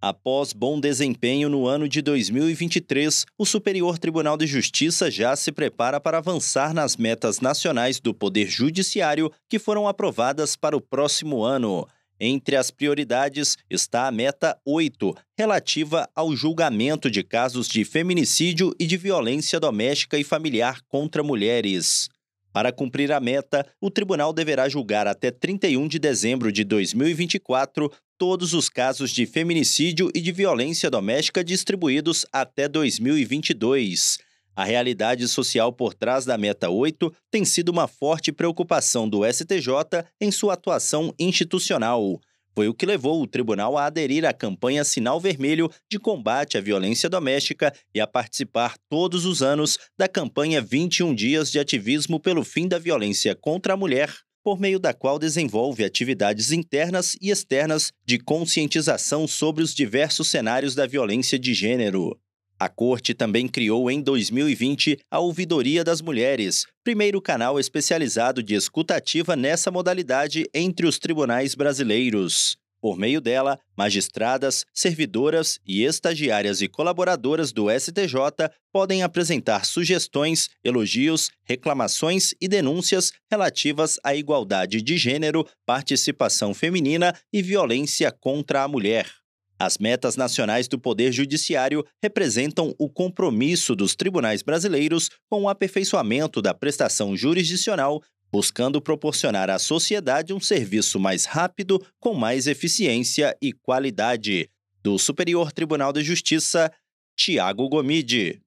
Após bom desempenho no ano de 2023, o Superior Tribunal de Justiça já se prepara para avançar nas metas nacionais do Poder Judiciário que foram aprovadas para o próximo ano. Entre as prioridades está a meta 8, relativa ao julgamento de casos de feminicídio e de violência doméstica e familiar contra mulheres. Para cumprir a meta, o tribunal deverá julgar até 31 de dezembro de 2024 todos os casos de feminicídio e de violência doméstica distribuídos até 2022. A realidade social por trás da Meta 8 tem sido uma forte preocupação do STJ em sua atuação institucional. Foi o que levou o tribunal a aderir à campanha Sinal Vermelho de combate à violência doméstica e a participar todos os anos da campanha 21 Dias de Ativismo pelo Fim da Violência contra a Mulher, por meio da qual desenvolve atividades internas e externas de conscientização sobre os diversos cenários da violência de gênero. A Corte também criou em 2020 a Ouvidoria das Mulheres, primeiro canal especializado de escutativa nessa modalidade entre os tribunais brasileiros. Por meio dela, magistradas, servidoras e estagiárias e colaboradoras do STJ podem apresentar sugestões, elogios, reclamações e denúncias relativas à igualdade de gênero, participação feminina e violência contra a mulher. As metas nacionais do Poder Judiciário representam o compromisso dos tribunais brasileiros com o aperfeiçoamento da prestação jurisdicional, buscando proporcionar à sociedade um serviço mais rápido, com mais eficiência e qualidade. Do Superior Tribunal de Justiça, Tiago Gomide.